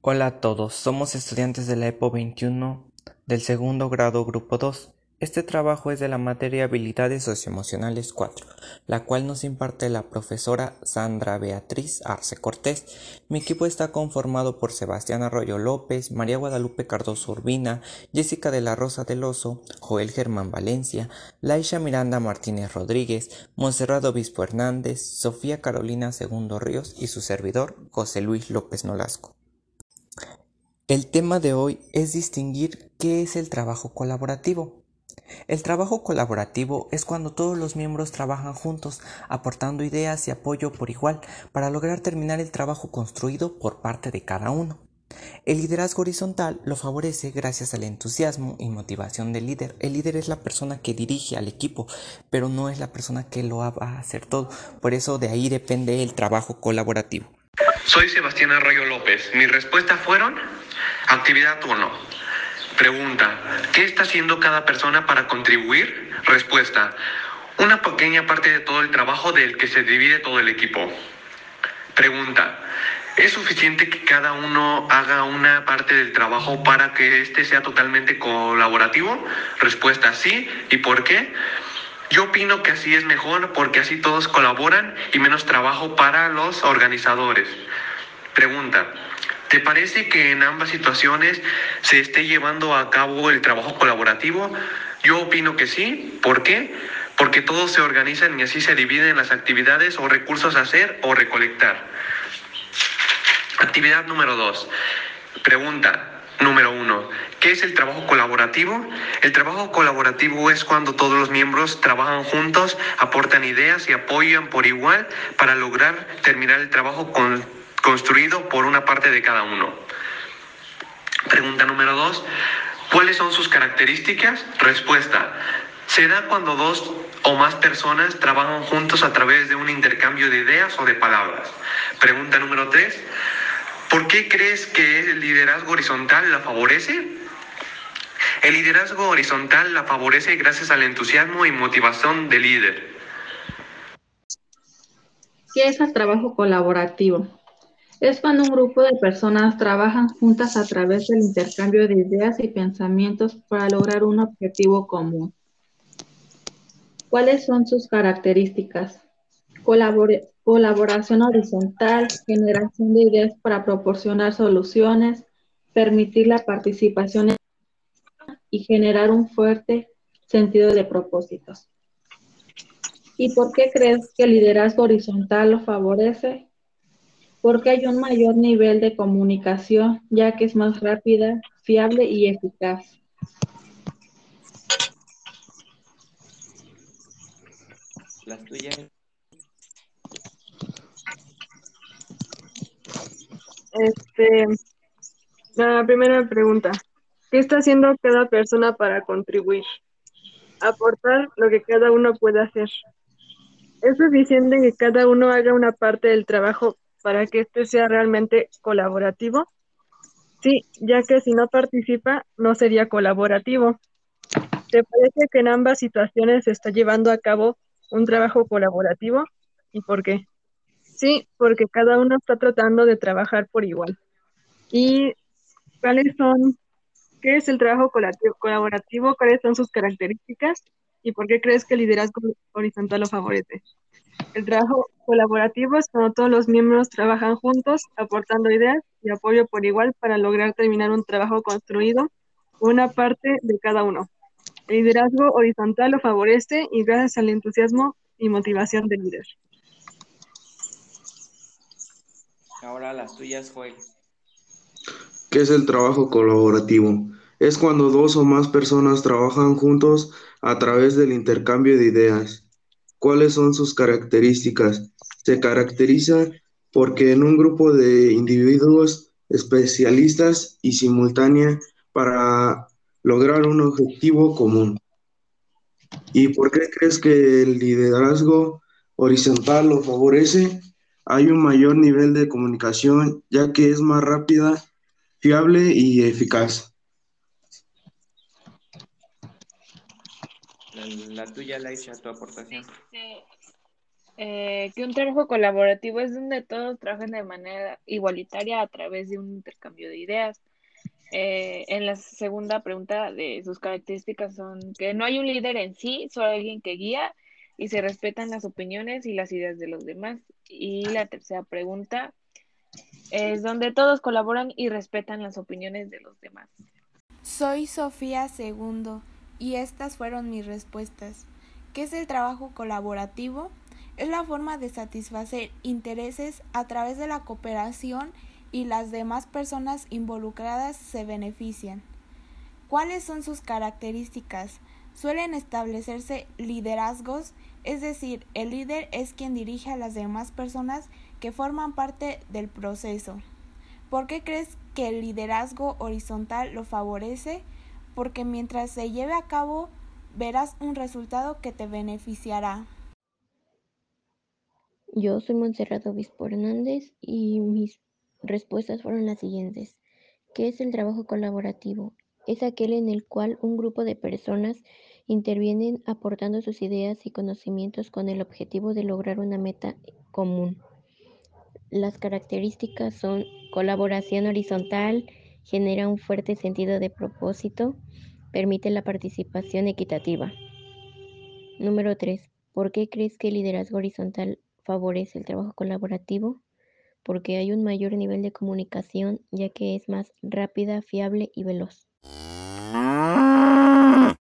Hola a todos, somos estudiantes de la EPO 21 del segundo grado grupo 2. Este trabajo es de la materia Habilidades Socioemocionales 4, la cual nos imparte la profesora Sandra Beatriz Arce Cortés. Mi equipo está conformado por Sebastián Arroyo López, María Guadalupe Cardoso Urbina, Jessica de la Rosa del Oso, Joel Germán Valencia, Laisha Miranda Martínez Rodríguez, Monserrat Obispo Hernández, Sofía Carolina Segundo Ríos y su servidor José Luis López Nolasco. El tema de hoy es distinguir qué es el trabajo colaborativo. El trabajo colaborativo es cuando todos los miembros trabajan juntos, aportando ideas y apoyo por igual para lograr terminar el trabajo construido por parte de cada uno. El liderazgo horizontal lo favorece gracias al entusiasmo y motivación del líder. El líder es la persona que dirige al equipo, pero no es la persona que lo va a hacer todo. Por eso de ahí depende el trabajo colaborativo. Soy Sebastián Arroyo López. Mis respuestas fueron actividad 1. Pregunta, ¿qué está haciendo cada persona para contribuir? Respuesta, una pequeña parte de todo el trabajo del que se divide todo el equipo. Pregunta, ¿es suficiente que cada uno haga una parte del trabajo para que éste sea totalmente colaborativo? Respuesta, sí. ¿Y por qué? Yo opino que así es mejor porque así todos colaboran y menos trabajo para los organizadores. Pregunta, ¿te parece que en ambas situaciones se esté llevando a cabo el trabajo colaborativo? Yo opino que sí. ¿Por qué? Porque todos se organizan y así se dividen las actividades o recursos a hacer o recolectar. Actividad número 2. Pregunta número 1. ¿Qué es el trabajo colaborativo? El trabajo colaborativo es cuando todos los miembros trabajan juntos, aportan ideas y apoyan por igual para lograr terminar el trabajo con, construido por una parte de cada uno. Pregunta número 2. ¿Cuáles son sus características? Respuesta. Se da cuando dos o más personas trabajan juntos a través de un intercambio de ideas o de palabras. Pregunta número 3. ¿Por qué crees que el liderazgo horizontal la favorece? El liderazgo horizontal la favorece gracias al entusiasmo y motivación del líder. ¿Qué es el trabajo colaborativo? Es cuando un grupo de personas trabajan juntas a través del intercambio de ideas y pensamientos para lograr un objetivo común. ¿Cuáles son sus características? colaboración horizontal, generación de ideas para proporcionar soluciones, permitir la participación y generar un fuerte sentido de propósitos. ¿Y por qué crees que el liderazgo horizontal lo favorece? Porque hay un mayor nivel de comunicación, ya que es más rápida, fiable y eficaz. Las tuyas. Este, la primera pregunta. ¿Qué está haciendo cada persona para contribuir? Aportar lo que cada uno puede hacer. ¿Es suficiente que cada uno haga una parte del trabajo para que éste sea realmente colaborativo? Sí, ya que si no participa, no sería colaborativo. ¿Te parece que en ambas situaciones se está llevando a cabo un trabajo colaborativo? ¿Y por qué? Sí, porque cada uno está tratando de trabajar por igual. ¿Y cuáles son, qué es el trabajo colaborativo? ¿Cuáles son sus características? ¿Y por qué crees que el liderazgo horizontal lo favorece? El trabajo colaborativo es cuando todos los miembros trabajan juntos, aportando ideas y apoyo por igual para lograr terminar un trabajo construido, una parte de cada uno. El liderazgo horizontal lo favorece y gracias al entusiasmo y motivación del líder. Ahora las tuyas, Joel. ¿Qué es el trabajo colaborativo? Es cuando dos o más personas trabajan juntos a través del intercambio de ideas. ¿Cuáles son sus características? Se caracteriza porque en un grupo de individuos especialistas y simultánea para lograr un objetivo común. ¿Y por qué crees que el liderazgo horizontal lo favorece? hay un mayor nivel de comunicación ya que es más rápida, fiable y eficaz. La, tuya, Laisha, tu aportación. Este, Eh, que un trabajo colaborativo es donde todos trabajan de manera igualitaria a través de un intercambio de ideas. Eh, en la segunda pregunta de sus características son que no hay un líder en sí, solo alguien que guía y se respetan las opiniones y las ideas de los demás. Y la tercera pregunta es donde todos colaboran y respetan las opiniones de los demás. Soy Sofía Segundo y estas fueron mis respuestas. ¿Qué es el trabajo colaborativo? Es la forma de satisfacer intereses a través de la cooperación y las demás personas involucradas se benefician. ¿Cuáles son sus características? Suelen establecerse liderazgos, es decir, el líder es quien dirige a las demás personas que forman parte del proceso. ¿Por qué crees que el liderazgo horizontal lo favorece? Porque mientras se lleve a cabo verás un resultado que te beneficiará. Yo soy Montserrat Obispo Hernández y mis respuestas fueron las siguientes. ¿Qué es el trabajo colaborativo? Es aquel en el cual un grupo de personas intervienen aportando sus ideas y conocimientos con el objetivo de lograr una meta común. Las características son colaboración horizontal, genera un fuerte sentido de propósito, permite la participación equitativa. Número 3. ¿Por qué crees que el liderazgo horizontal favorece el trabajo colaborativo? Porque hay un mayor nivel de comunicación ya que es más rápida, fiable y veloz.